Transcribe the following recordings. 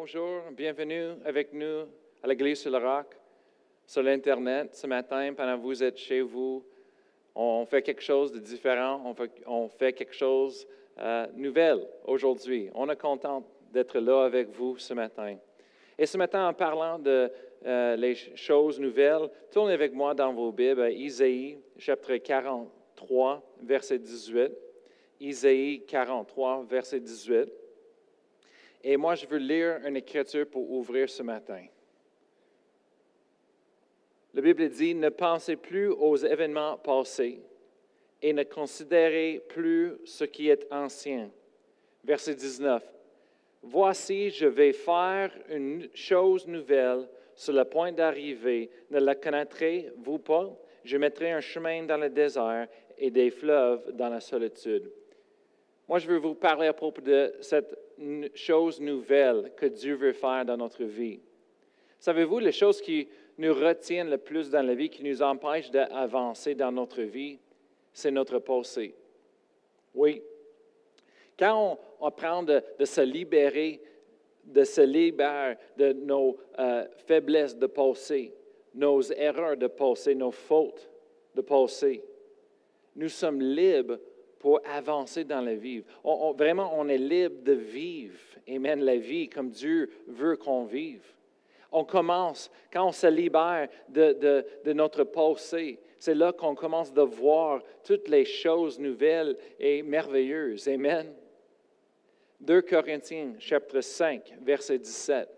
bonjour, bienvenue avec nous à l'Église sur le Roc, sur l'Internet ce matin pendant que vous êtes chez vous. On fait quelque chose de différent, on fait, quelque chose de euh, aujourd'hui. On est content d'être là avec vous ce matin. Et ce matin, en parlant de euh, les choses nouvelles, tournez avec moi dans vos Bibles à Isaïe, chapitre 43, verset 18. Isaïe 43, verset 18. Et moi, je veux lire une écriture pour ouvrir ce matin. La Bible dit, ne pensez plus aux événements passés et ne considérez plus ce qui est ancien. Verset 19. Voici, je vais faire une chose nouvelle sur le point d'arriver. Ne la connaîtrez-vous pas? Je mettrai un chemin dans le désert et des fleuves dans la solitude. Moi, je veux vous parler à propos de cette chose nouvelle que Dieu veut faire dans notre vie. Savez-vous, les choses qui nous retiennent le plus dans la vie, qui nous empêchent d'avancer dans notre vie, c'est notre passé. Oui. Quand on apprend de, se libérer, de se libérer de nos euh, faiblesses de passé, nos erreurs de passé, nos fautes de passé, nous sommes libres pour avancer dans la vie. vraiment, on est libre de vivre, amen, la vie comme Dieu veut qu'on vive. On commence, quand on se libère de, de notre passé, c'est là qu'on commence de voir toutes les choses nouvelles et merveilleuses. Amen. 2 Corinthiens, chapitre 5, verset 17.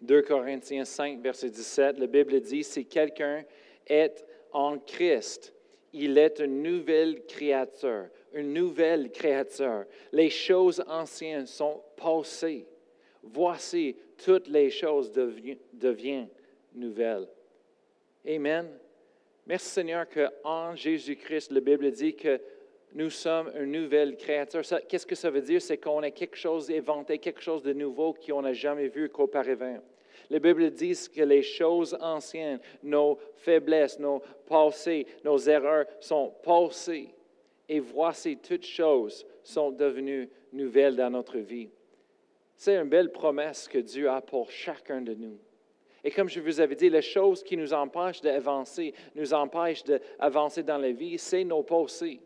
2 Corinthiens 5, verset 17, la Bible dit, si quelqu'un est en Christ, il est une nouvelle créature, une nouvelle créature. Les choses anciennes sont passées. Voici, toutes les choses deviennent nouvelles. Amen. Merci Seigneur qu'en Jésus-Christ, la Bible dit que nous sommes une nouvelle créature. Qu'est-ce que ça veut dire? C'est qu'on est quelque chose inventé, quelque chose de nouveau qu'on n'a jamais vu qu'auparavant. La Bible dit que les choses anciennes, nos faiblesses, nos passés, nos erreurs sont passées. Et voici, toutes choses sont devenues nouvelles dans notre vie. C'est une belle promesse que Dieu a pour chacun de nous. Et comme je vous avais dit, les choses qui nous empêchent d'avancer, nous empêchent d'avancer dans la vie, c'est nos passés.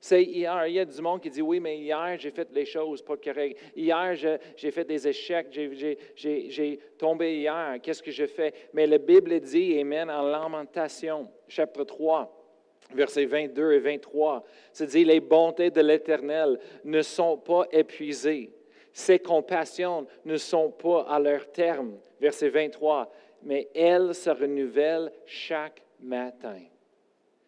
C'est hier. Il y a du monde qui dit Oui, mais hier, j'ai fait les choses pas correctes. Hier, j'ai fait des échecs. J'ai tombé hier. Qu'est-ce que j'ai fait? Mais la Bible dit, Amen, en Lamentation, chapitre 3, versets 22 et 23, c'est dit Les bontés de l'Éternel ne sont pas épuisées. Ses compassions ne sont pas à leur terme. Verset 23, mais elles se renouvellent chaque matin.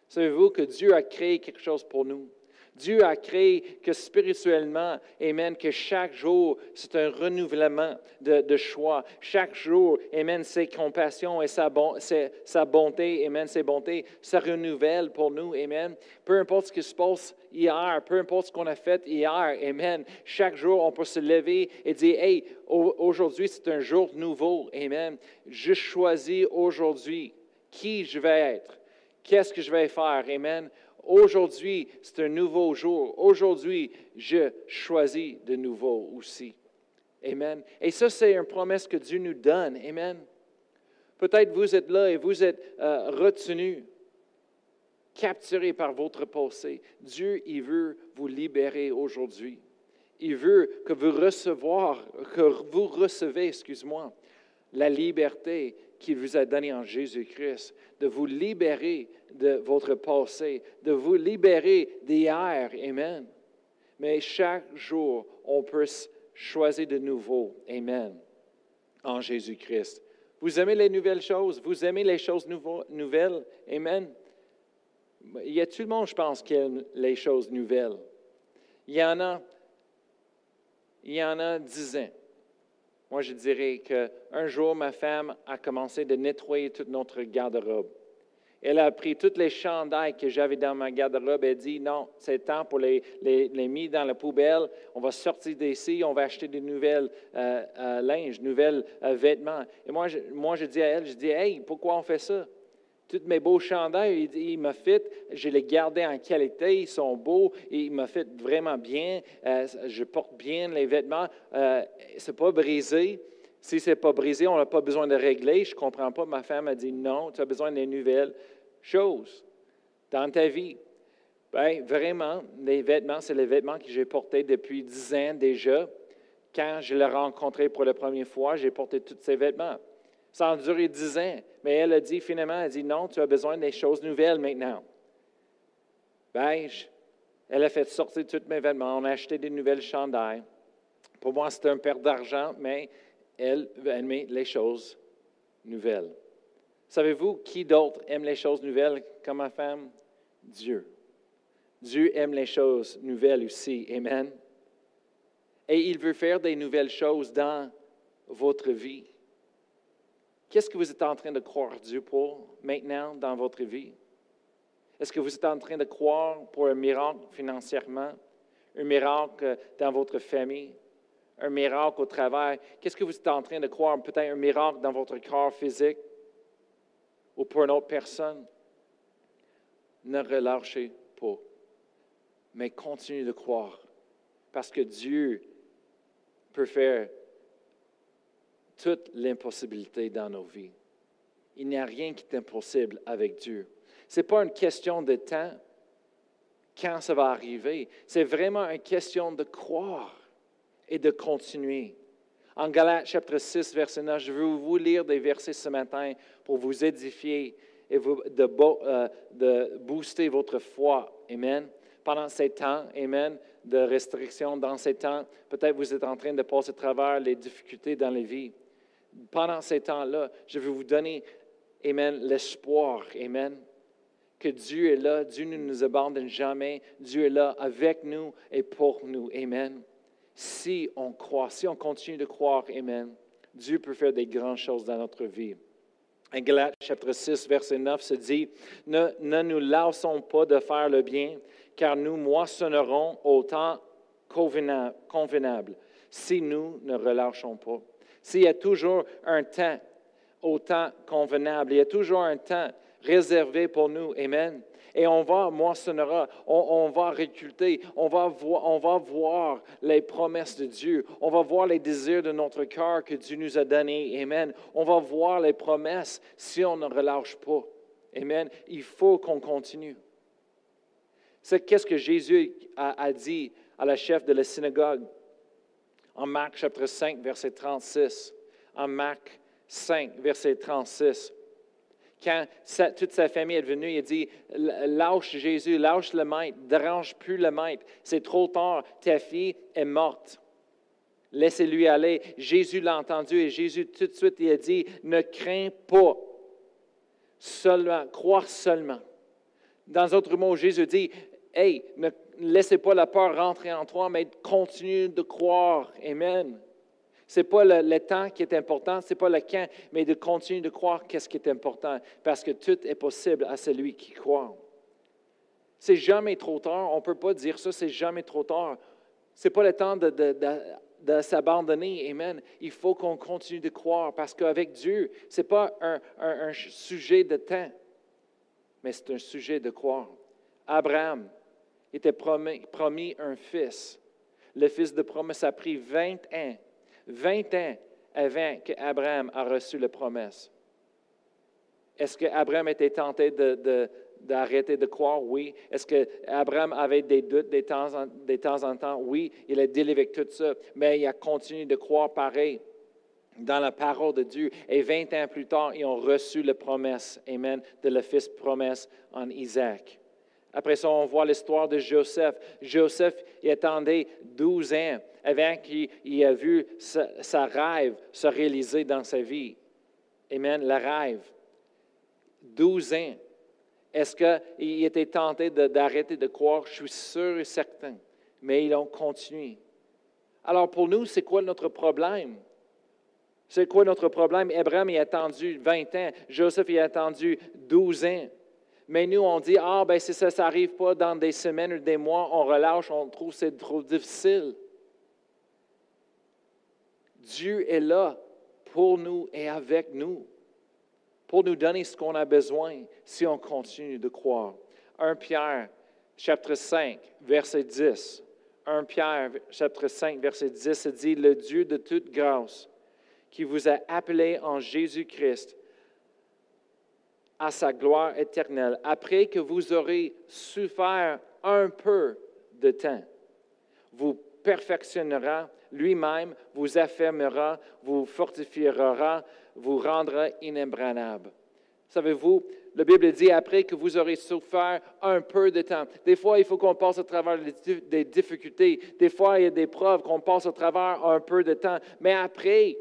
Savez-vous que Dieu a créé quelque chose pour nous? Dieu a créé que spirituellement, Amen, que chaque jour, c'est un renouvellement de, choix. Chaque jour, Amen, ses compassions et sa, bonté, Amen, ses bontés se renouvellent pour nous, Amen. Peu importe ce qui se passe hier, peu importe ce qu'on a fait hier, Amen. Chaque jour, on peut se lever et dire, hey, aujourd'hui, c'est un jour nouveau, Amen. Je choisis aujourd'hui qui je vais être. Qu'est-ce que je vais faire? Amen. Aujourd'hui, c'est un nouveau jour. Aujourd'hui, je choisis de nouveau aussi. Amen. Et ça, c'est une promesse que Dieu nous donne. Amen. Peut-être vous êtes là et vous êtes euh, retenu, capturé par votre passé. Dieu, il veut vous libérer aujourd'hui. Il veut que vous que vous recevez, excuse-moi, la liberté qu'il vous a donnée en Jésus-Christ, de vous libérer de votre passé, de vous libérer d'hier. Amen. Mais chaque jour, on peut choisir de nouveau. Amen. En Jésus-Christ. Vous aimez les nouvelles choses? Vous aimez les choses nouvelles? Amen. Il y a tout le monde, je pense, qui aime les choses nouvelles. Il y en a, il y en a dix ans. Moi, je dirais qu'un jour, ma femme a commencé de nettoyer toute notre garde-robe. Elle a pris toutes les chandails que j'avais dans ma garde-robe et dit non, c'est temps pour les, les, les, mettre dans la poubelle. On va sortir d'ici, on va acheter de nouvelles euh, euh, linges, nouvelles euh, vêtements. Et moi je, moi, je dis à elle, je dis, hey, pourquoi on fait ça? Tous mes beaux chandails, il, il m'a fait, je les gardés en qualité, ils sont beaux, il m'a fait vraiment bien, euh, je porte bien les vêtements, euh, c'est pas brisé. Si c'est pas brisé, on n'a pas besoin de régler. Je comprends pas. Ma femme a dit non, tu as besoin des nouvelles choses dans ta vie. Bien, vraiment, les vêtements, c'est les vêtements que j'ai portés depuis dix ans déjà. Quand je l'ai rencontré pour la première fois, j'ai porté tous ces vêtements. Ça a duré dix ans. Mais elle a dit finalement, elle a dit non, tu as besoin des choses nouvelles maintenant. Bien, elle a fait sortir tous mes vêtements. On a acheté des nouvelles chandails. Pour moi, c'était un perte d'argent, mais elle aimait les choses nouvelles. Savez-vous qui d'autre aime les choses nouvelles comme ma femme? Dieu. Dieu aime les choses nouvelles aussi. Amen. Et il veut faire des nouvelles choses dans votre vie. Qu'est-ce que vous êtes en train de croire Dieu pour maintenant dans votre vie? Est-ce que vous êtes en train de croire pour un miracle financièrement, un miracle dans votre famille, un miracle au travail? Qu'est-ce que vous êtes en train de croire? Peut-être un miracle dans votre corps physique ou pour une autre personne? Ne relâchez pas mais continue de croire. Parce que Dieu peut faire toute l'impossibilité dans nos vies. Il n'y a rien qui est impossible avec Dieu. Ce n'est pas une question de temps, quand ça va arriver. C'est vraiment une question de croire et de continuer. En Galates chapitre 6, verset 9, je veux vous lire des versets ce matin pour vous édifier et de, euh, de booster votre foi. Amen pendant ces temps, Amen, de restrictions, dans ces temps, peut-être vous êtes en train de passer à travers les difficultés dans les vies. Pendant ces temps-là, je veux vous donner, Amen, l'espoir, Amen, que Dieu est là, Dieu ne nous abandonne jamais, Dieu est là avec nous et pour nous, Amen. Si on croit, si on continue de croire, Amen, Dieu peut faire des grandes choses dans notre vie. En Galates chapitre 6, verset 9 se dit, ne, nous lassons pas de faire le bien, car nous moissonnerons au temps convenable si nous ne relâchons pas. S'il y a toujours un temps au temps convenable, il y a toujours un temps réservé pour nous. Amen. Et on va moissonnera, on, on va réculter, on va, voir, on va voir les promesses de Dieu, on va voir les désirs de notre cœur que Dieu nous a donnés. Amen. On va voir les promesses si on ne relâche pas. Amen. Il faut qu'on continue. C'est qu'est-ce que Jésus a, dit à la chef de la synagogue? En Marc chapitre 5, verset 36. En Marc 5, verset 36. Quand toute sa famille est venue, il dit, lâche Jésus, lâche le maître, dérange plus le maître. C'est trop tard, ta fille est morte. Laissez-lui aller. Jésus l'a entendu et Jésus tout de suite il a dit, ne crains pas, seulement, crois seulement. Dans d'autres mots, Jésus dit, hey, ne laissez pas la peur rentrer en toi, mais continue de croire. Amen. Ce n'est pas le, temps qui est important, ce n'est pas le quand, mais de continuer de croire qu'est-ce qui est important, parce que tout est possible à celui qui croit. C'est jamais trop tard, on ne peut pas dire ça, c'est jamais trop tard. Ce n'est pas le temps de, de, s'abandonner, Amen. Il faut qu'on continue de croire, parce qu'avec Dieu, ce n'est pas un sujet de temps, mais c'est un sujet de croire. Abraham, était promis, un fils. Le fils de promesse a pris 20 ans, 20 ans avant qu'Abraham a reçu la promesse. Est-ce qu'Abraham était tenté d'arrêter de, croire? Oui. Est-ce qu'Abraham avait des doutes de temps, en, temps en temps? Oui. Il a délivré tout ça, mais il a continué de croire pareil dans la parole de Dieu. Et 20 ans plus tard, ils ont reçu la promesse, Amen, de le fils promesse en Isaac. Après ça, on voit l'histoire de Joseph. Joseph, il attendait 12 ans avant qu'il ait vu sa, rêve se réaliser dans sa vie. Amen, le rêve. 12 ans. Est-ce qu'il était tenté d'arrêter de, croire? Je suis sûr et certain. Mais ils ont continué. Alors pour nous, c'est quoi notre problème? C'est quoi notre problème? Abraham a attendu 20 ans. Joseph a attendu 12 ans. Mais nous, on dit, ah, ben si ça, n'arrive pas dans des semaines ou des mois, on relâche, on trouve que c'est trop difficile. Dieu est là pour nous et avec nous pour nous donner ce qu'on a besoin si on continue de croire. 1 Pierre, chapitre 5, verset 10. 1 Pierre, chapitre 5, verset 10, se dit, le Dieu de toute grâce, qui vous a appelé en Jésus-Christ à sa gloire éternelle, après que vous aurez souffert un peu de temps, vous perfectionnera lui-même, vous affermera, vous fortifiera, vous rendra inébranlable. Savez-vous, la Bible dit après que vous aurez souffert un peu de temps. Des fois, il faut qu'on passe à travers des difficultés. Des fois, il y a des preuves qu'on passe à travers un peu de temps. Mais après,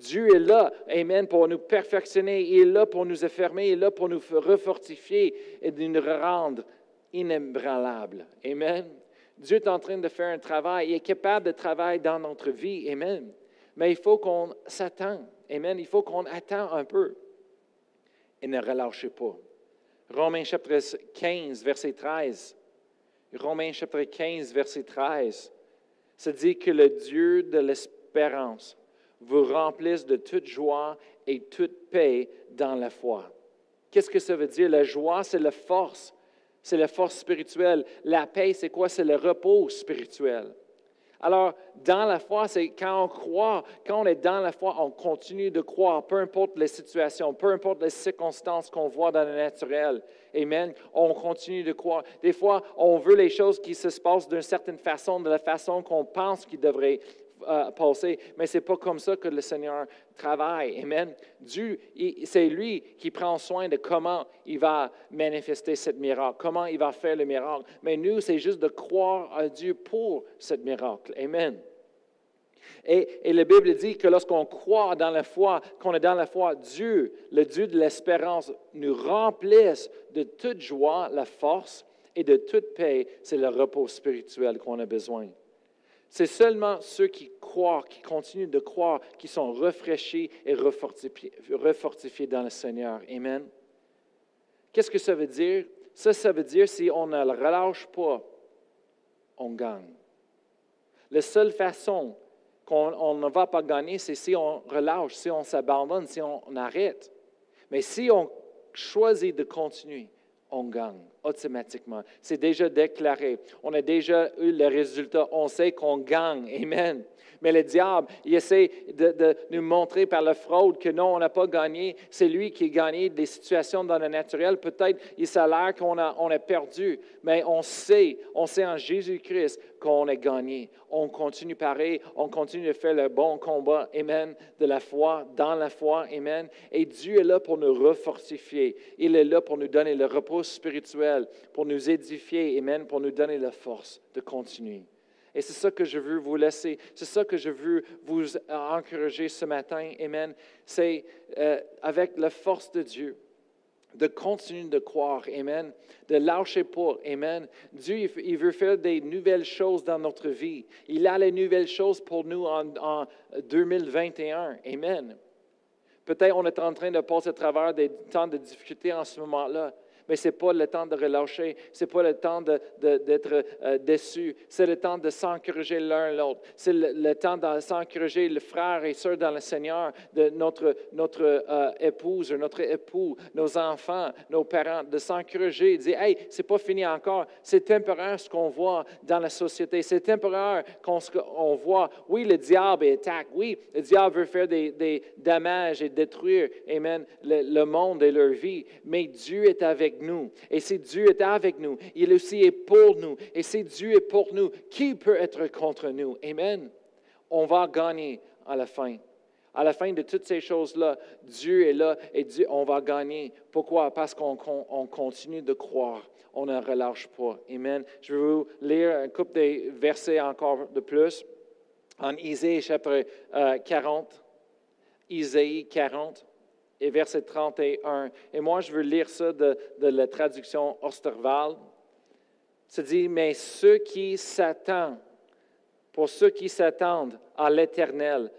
Dieu est là, Amen, pour nous perfectionner. Il est là pour nous affermer. Il est là pour nous refortifier et nous rendre inébranlables. Amen. Dieu est en train de faire un travail. Il est capable de travailler dans notre vie. Amen. Mais il faut qu'on s'attende. Amen. Il faut qu'on attend un peu. Et ne relâchez pas. Romains chapitre 15, verset 13. Romains chapitre 15, verset 13. Ça dit que le Dieu de l'espérance vous remplisse de toute joie et toute paix dans la foi. Qu'est-ce que ça veut dire? La joie, c'est la force c'est la force spirituelle. La paix, c'est quoi? C'est le repos spirituel. Alors, dans la foi, c'est quand on croit, quand on est dans la foi, on continue de croire, peu importe les situations, peu importe les circonstances qu'on voit dans le naturel. Amen. On continue de croire. Des fois, on veut les choses qui se passent d'une certaine façon, de la façon qu'on pense qu'ils devraient euh, mais ce n'est pas comme ça que le Seigneur travaille. Amen. Dieu, c'est lui qui prend soin de comment il va manifester cette miracle, comment il va faire le miracle. Mais nous, c'est juste de croire à Dieu pour ce miracle. Amen. Et, et, la Bible dit que lorsqu'on croit dans la foi, qu'on est dans la foi, Dieu, le Dieu de l'espérance, nous remplisse de toute joie, la force et de toute paix. C'est le repos spirituel qu'on a besoin. C'est seulement ceux qui croient, qui continuent de croire, qui sont rafraîchis et refortifiés, dans le Seigneur. Amen. Qu'est-ce que ça veut dire? Ça, ça veut dire si on ne le relâche pas, on gagne. La seule façon qu'on ne va pas gagner, c'est si on relâche, si on s'abandonne, si on arrête. Mais si on choisit de continuer, on gagne automatiquement. C'est déjà déclaré. On a déjà eu le résultat. On sait qu'on gagne. Amen. Mais le diable, il essaie de, nous montrer par la fraude que non, on n'a pas gagné. C'est lui qui a gagné des situations dans le naturel. Peut-être il l'air qu'on a, on a perdu, mais on sait, on sait en Jésus-Christ qu'on a gagné. On continue pareil, on continue de faire le bon combat, Amen, de la foi, dans la foi, Amen. Et Dieu est là pour nous refortifier. Il est là pour nous donner le repos spirituel, pour nous édifier, Amen, pour nous donner la force de continuer. Et c'est ça que je veux vous laisser. C'est ça que je veux vous encourager ce matin. Amen. C'est euh, avec la force de Dieu de continuer de croire, Amen, de lâcher pas, Amen. Dieu, il veut faire des nouvelles choses dans notre vie. Il a les nouvelles choses pour nous en, en 2021, Amen. Peut-être on est en train de passer à travers des temps de difficulté en ce moment-là mais ce n'est pas le temps de relâcher, ce n'est pas le temps d'être euh, déçu, c'est le temps de s'encourager l'un l'autre, c'est le, temps de s'encourager le frère et sœur dans le Seigneur, de notre, notre euh, épouse, notre époux, nos enfants, nos parents, de s'encourager, de dire, hey, c'est pas fini encore, c'est temporaire ce qu'on voit dans la société, c'est temporaire qu'on voit, oui, le diable attaque, oui, le diable veut faire des, des dommages et détruire, amen, le, le monde et leur vie, mais Dieu est avec nous, et si Dieu est avec nous, il aussi est pour nous, et si Dieu est pour nous, qui peut être contre nous? Amen. On va gagner à la fin. À la fin de toutes ces choses-là, Dieu est là et Dieu, on va gagner. Pourquoi? Parce qu'on continue de croire. On ne relâche pas. Amen. Je vais vous lire un couple de versets encore de plus. En Isaïe chapitre 40. Euh, Isaïe 40 et verset 31. Et moi, je veux lire ça de, la traduction Osterval. Ça dit, mais ceux qui s'attendent, pour ceux qui s'attendent à l'Éternel,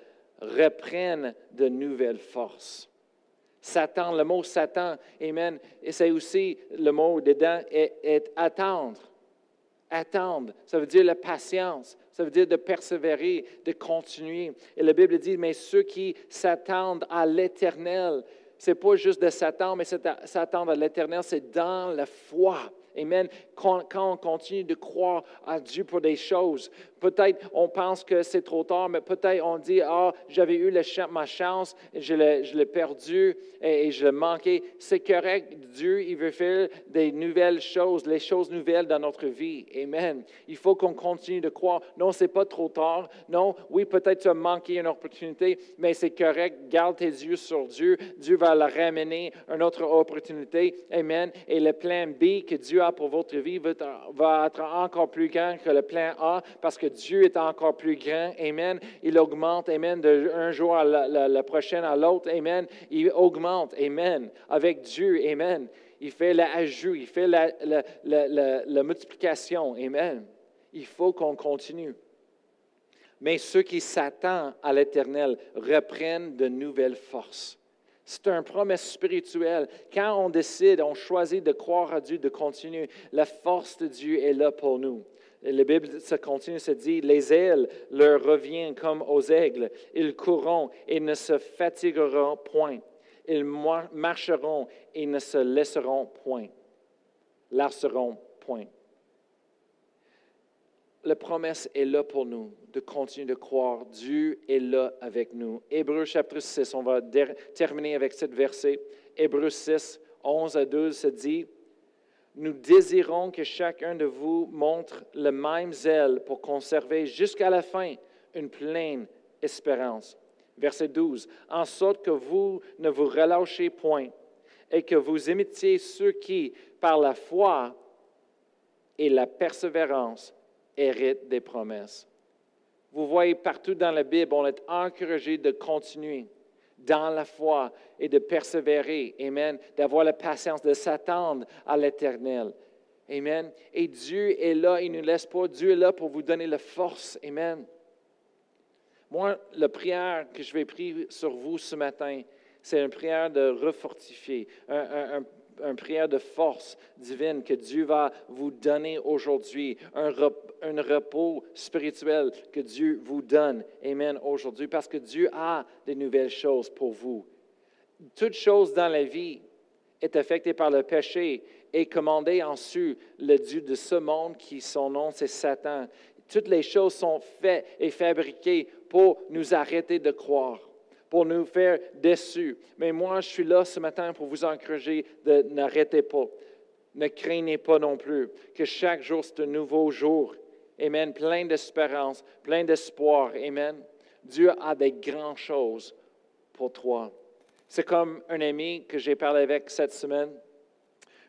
reprennent de nouvelles forces. Satan, le mot Satan, Amen, et c'est aussi le mot dedans, est attendre. Attendre, ça veut dire la patience, ça veut dire de persévérer, de continuer. Et la Bible dit, mais ceux qui s'attendent à l'Éternel, c'est pas juste de s'attendre, mais s'attendre à l'éternel, c'est dans la foi. Amen. Quand, on continue de croire à Dieu pour des choses, peut-être on pense que c'est trop tard, mais peut-être on dit, ah, j'avais eu ma chance, je l'ai perdu et, je l'ai manqué. C'est correct. Dieu, il veut faire des nouvelles choses, les choses nouvelles dans notre vie. Amen. Il faut qu'on continue de croire. Non, c'est pas trop tard. Non, oui, peut-être tu as manqué une opportunité, mais c'est correct. Garde tes yeux sur Dieu. Dieu va la ramener une autre opportunité. Amen. Et le plan B que Dieu pour votre vie va être encore plus grand que le plan A parce que Dieu est encore plus grand. Amen. Il augmente, Amen, d'un jour à la, la, prochaine à l'autre. Amen. Il augmente, Amen, avec Dieu. Amen. Il fait l'ajout, il fait la, la multiplication. Amen. Il faut qu'on continue. Mais ceux qui s'attendent à l'Éternel reprennent de nouvelles forces. C'est une promesse spirituelle. Quand on décide, on choisit de croire à Dieu, de continuer, la force de Dieu est là pour nous. la Bible se continue, se dit, les ailes leur reviennent comme aux aigles. Ils courront et ne se fatigueront point. Ils marcheront et ne se laisseront point. Lasseront point la promesse est là pour nous, de continuer de croire. Dieu est là avec nous. Hébreu chapitre 6, on va terminer avec cette verset. Hébreu 6, 11 à 12 se dit, Nous désirons que chacun de vous montre le même zèle pour conserver jusqu'à la fin une pleine espérance. Verset 12, En sorte que vous ne vous relâchez point et que vous imitiez ceux qui, par la foi et la persévérance, hérite des promesses. Vous voyez partout dans la Bible, on est encouragé de continuer dans la foi et de persévérer. Amen. D'avoir la patience, de s'attendre à l'éternel. Amen. Et Dieu est là, il ne nous laisse pas. Dieu est là pour vous donner la force. Amen. Moi, la prière que je vais prier sur vous ce matin, c'est une prière de refortifier, une prière de force divine que Dieu va vous donner aujourd'hui, un, repos spirituel que Dieu vous donne, Amen, aujourd'hui, parce que Dieu a des nouvelles choses pour vous. Toute chose dans la vie est affectée par le péché et commandée en su le Dieu de ce monde qui son nom c'est Satan. Toutes les choses sont faites et fabriquées pour nous arrêter de croire pour nous faire déçus. Mais moi, je suis là ce matin pour vous encourager de n'arrêtez pas. Ne craignez pas non plus, que chaque jour, c'est un nouveau jour. Amen. Plein d'espérance, plein d'espoir. Amen. Dieu a des grandes choses pour toi. C'est comme un ami que j'ai parlé avec cette semaine.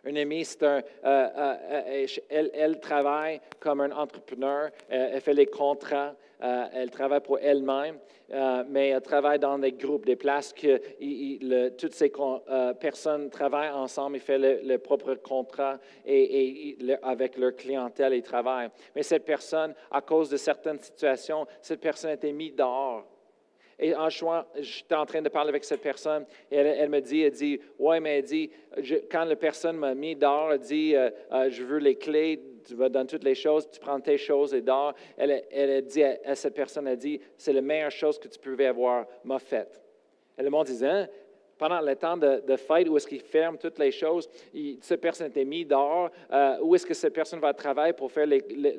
Un ami, c'est un, euh, euh, euh, elle, elle, travaille comme un entrepreneur, elle fait les contrats, euh, elle travaille pour elle-même, euh, mais elle travaille dans des groupes, des places que toutes ces euh, personnes travaillent ensemble et font le, propre contrat et, avec leur clientèle et travaillent. Mais cette personne, à cause de certaines situations, cette personne a été mise dehors. Et en choix, j'étais en train de parler avec cette personne et elle, me dit, elle dit, ouais, mais elle dit, quand la personne m'a mis dehors, elle dit, je veux les clés tu vas dans toutes les choses, tu prends tes choses et dors. Elle, elle dit à, cette personne, elle dit, c'est la meilleure chose que tu pouvais avoir, m'a faite. Et le monde disait, hein, pendant le temps de, de fête, où est-ce qu'il ferme toutes les choses, cette personne était mise dehors, euh, où est-ce que cette personne va travailler pour faire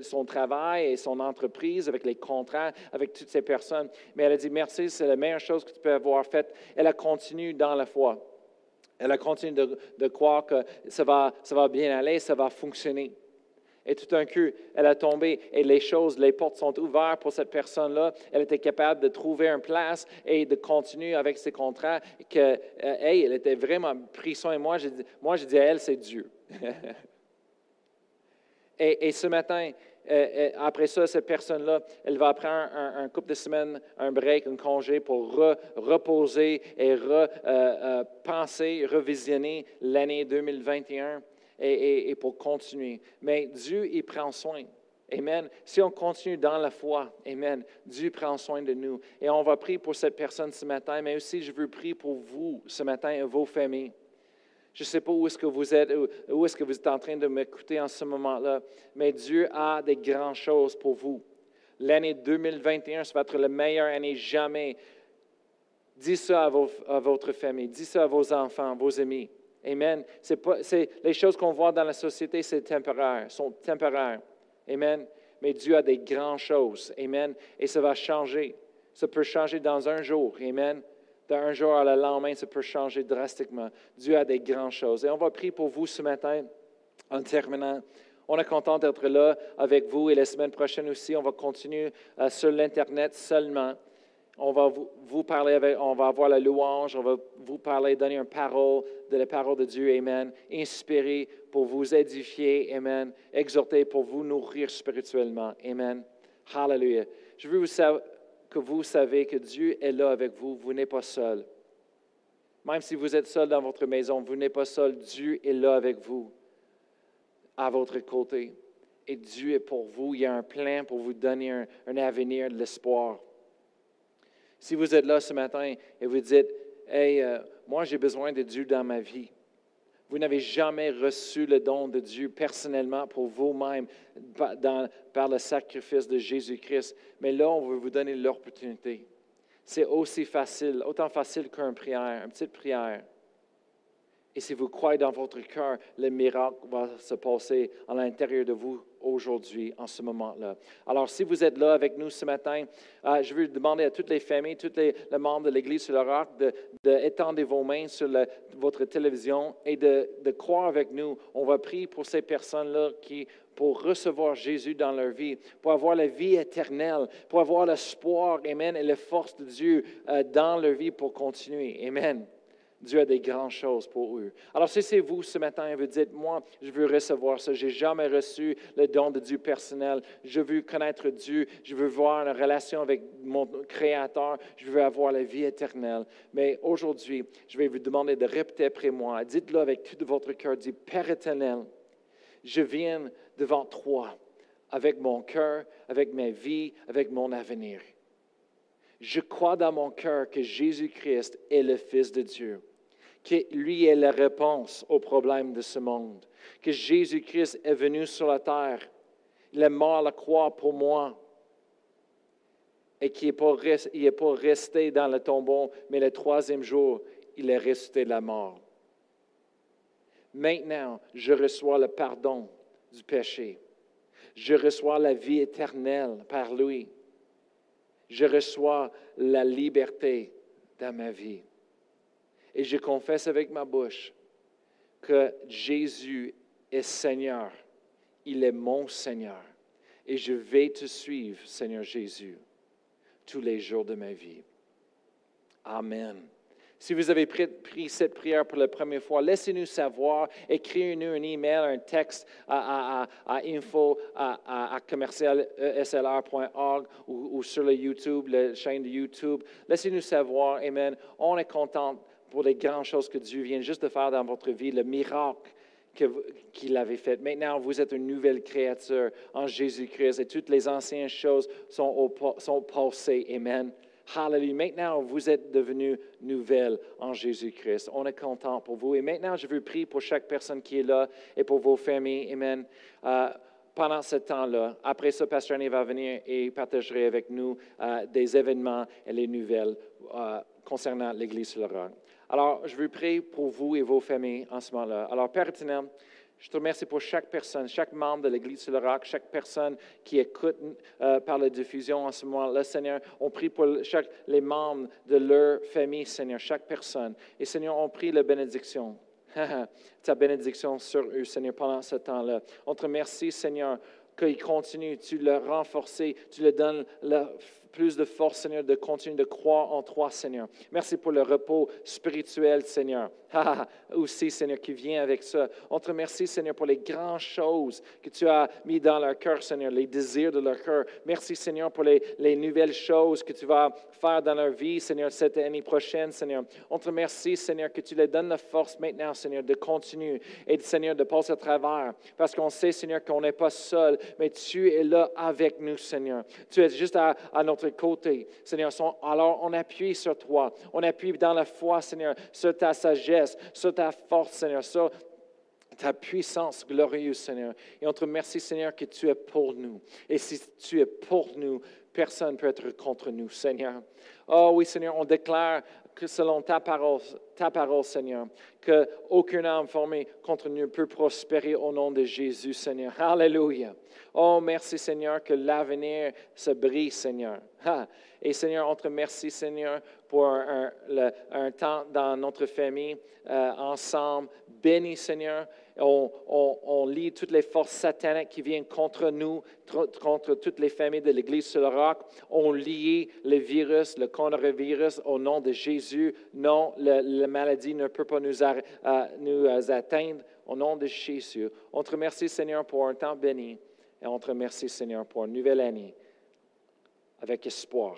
son travail et son entreprise avec les contrats, avec toutes ces personnes? Mais elle a dit, merci, c'est la meilleure chose que tu peux avoir faite. Elle a continué dans la foi. Elle a continué de, de croire que ça va, ça va bien aller, ça va fonctionner. Et tout d'un coup, elle a tombé et les choses, les portes sont ouvertes pour cette personne-là. Elle était capable de trouver une place et de continuer avec ses contrats. Que, euh, elle était vraiment pris soin moi. Dit, moi, je dis à elle, c'est Dieu. et, ce matin, euh, euh, après ça, cette personne-là, elle va prendre un, couple de semaines, un break, un congé pour reposer et repenser, revisionner l'année 2021 et, pour continuer. Mais Dieu, il prend soin. Amen. Si on continue dans la foi, Amen, Dieu prend soin de nous. Et on va prier pour cette personne ce matin, mais aussi je veux prier pour vous ce matin et vos familles. Je ne sais pas où est-ce que vous êtes, où est-ce que vous êtes en train de m'écouter en ce moment-là, mais Dieu a des grandes choses pour vous. L'année 2021, ça va être la meilleure année jamais Dis ça à, à votre famille, dis ça à vos enfants, vos amis. Amen. C'est les choses qu'on voit dans la société, c'est temporaire, sont temporaires. Amen. Mais Dieu a des grandes choses. Amen. Et ça va changer. Ça peut changer dans un jour. Amen. D'un jour à le lendemain, ça peut changer drastiquement. Dieu a des grandes choses. Et on va prier pour vous ce matin en terminant. On est content d'être là avec vous et la semaine prochaine aussi, on va continuer euh, sur l'Internet seulement. On va vous, parler avec, on va avoir la louange, on va vous parler, donner une parole de la parole de Dieu, Amen. Inspirer pour vous édifier, Amen. Exhorter pour vous nourrir spirituellement, Amen. Hallelujah. Je veux vous que vous savez que Dieu est là avec vous, vous n'êtes pas seul. Même si vous êtes seul dans votre maison, vous n'êtes pas seul, Dieu est là avec vous, à votre côté. Et Dieu est pour vous, il y a un plan pour vous donner un, un avenir, de l'espoir. Si vous êtes là ce matin et vous dites, Hey, euh, moi j'ai besoin de Dieu dans ma vie. Vous n'avez jamais reçu le don de Dieu personnellement pour vous-même par, le sacrifice de Jésus-Christ. Mais là, on veut vous donner l'opportunité. C'est aussi facile, autant facile qu'une prière, une petite prière. Et si vous croyez dans votre cœur, le miracle va se passer à l'intérieur de vous aujourd'hui, en ce moment-là. Alors, si vous êtes là avec nous ce matin, euh, je veux demander à toutes les familles, tous les, membres de l'Église sur le roc, de, de vos mains sur votre télévision et de, de croire avec nous. On va prier pour ces personnes-là qui, pour recevoir Jésus dans leur vie, pour avoir la vie éternelle, pour avoir l'espoir, Amen, et la force de Dieu euh, dans leur vie pour continuer. Amen. Dieu a des grandes choses pour eux. Alors, si c'est vous ce matin et vous dites, moi, je veux recevoir ça, je n'ai jamais reçu le don de Dieu personnel, je veux connaître Dieu, je veux voir une relation avec mon Créateur, je veux avoir la vie éternelle. Mais aujourd'hui, je vais vous demander de répéter après moi. Dites-le avec tout votre cœur. Dites, Père éternel, je viens devant toi avec mon cœur, avec ma vie, avec mon avenir. Je crois dans mon cœur que Jésus-Christ est le Fils de Dieu, que lui est la réponse aux problèmes de ce monde, que Jésus-Christ est venu sur la terre, il est mort à la croix pour moi, et qu'il n'est pas, resté dans le tombeau, mais le troisième jour, il est resté de la mort. Maintenant, je reçois le pardon du péché. Je reçois la vie éternelle par lui. Je reçois la liberté dans ma vie. Et je confesse avec ma bouche que Jésus est Seigneur. Il est mon Seigneur. Et je vais te suivre, Seigneur Jésus, tous les jours de ma vie. Amen. Si vous avez pris, cette prière pour la première fois, laissez-nous savoir. Écrivez-nous un email, un texte à, à, info à, commercialeslr.org ou, ou sur le YouTube, la chaîne de YouTube. Laissez-nous savoir. Amen. On est content pour les grandes choses que Dieu vient juste de faire dans votre vie, le miracle qu'il avait fait. Maintenant, vous êtes une nouvelle créature en Jésus-Christ et toutes les anciennes choses sont, au, sont passées. Amen. Hallelujah. Maintenant, vous êtes devenus nouvelles en Jésus-Christ. On est content pour vous. Et maintenant, je veux prier pour chaque personne qui est là et pour vos familles. Amen. Euh, pendant ce temps-là, après ça, Pasteur Annie va venir et partagerait avec nous euh, des événements et les nouvelles euh, concernant l'Église sur le roc. Alors, je veux prier pour vous et vos familles en ce moment-là. Alors, Père éternel, je te remercie pour chaque personne, chaque membre de l'Église sur le roc, chaque personne qui écoute euh, par la diffusion en ce moment-là, Seigneur. On prie pour chaque, les membres de leur famille, Seigneur, chaque personne. Et Seigneur, on prie la bénédiction. Ta bénédiction sur eux, Seigneur, pendant ce temps-là. On te remercie, Seigneur, qu'ils continuent, tu le renforces, tu leur donnes la- plus de force, Seigneur, de continuer de croire en toi, Seigneur. Merci pour le repos spirituel, Seigneur. Ah, aussi, Seigneur, qui vient avec ça. On te remercie, Seigneur, pour les grandes choses que tu as mis dans leur cœur, Seigneur, les désirs de leur cœur. Merci, Seigneur, pour les, les nouvelles choses que tu vas faire dans leur vie, Seigneur, cette année prochaine, Seigneur. On te remercie, Seigneur, que tu leur donnes la force maintenant, Seigneur, de continuer et, Seigneur, de passer à travers. Parce qu'on sait, Seigneur, qu'on n'est pas seul, mais tu es là avec nous, Seigneur. Tu es juste à notre côté, Seigneur. Son- Alors, on appuie sur toi. On appuie dans la foi, Seigneur, sur ta sagesse, sur ta force, Seigneur, sur ta puissance glorieuse, Seigneur. Et on te remercie, Seigneur, que tu es pour nous. Et si tu es pour nous, personne ne peut être contre nous, Seigneur. Oh oui, Seigneur, on déclare que selon ta parole, ta parole, Seigneur, que aucune âme formée contre nous peut prospérer au nom de Jésus, Seigneur. Alléluia. Oh, merci, Seigneur, que l'avenir se brise, Seigneur. Et Seigneur, on te remercie, Seigneur, pour un, temps dans notre famille euh, ensemble. Bénis, Seigneur. On, lit toutes les forces sataniques qui viennent contre nous, contre toutes les familles de l'Église sur le roc. On lit le virus, le coronavirus au nom de Jésus. Non, la maladie ne peut pas nous, euh, nous atteindre au nom de Jésus. On te remercie, Seigneur, pour un temps béni. Et on te remercie, Seigneur, pour une nouvelle année avec espoir.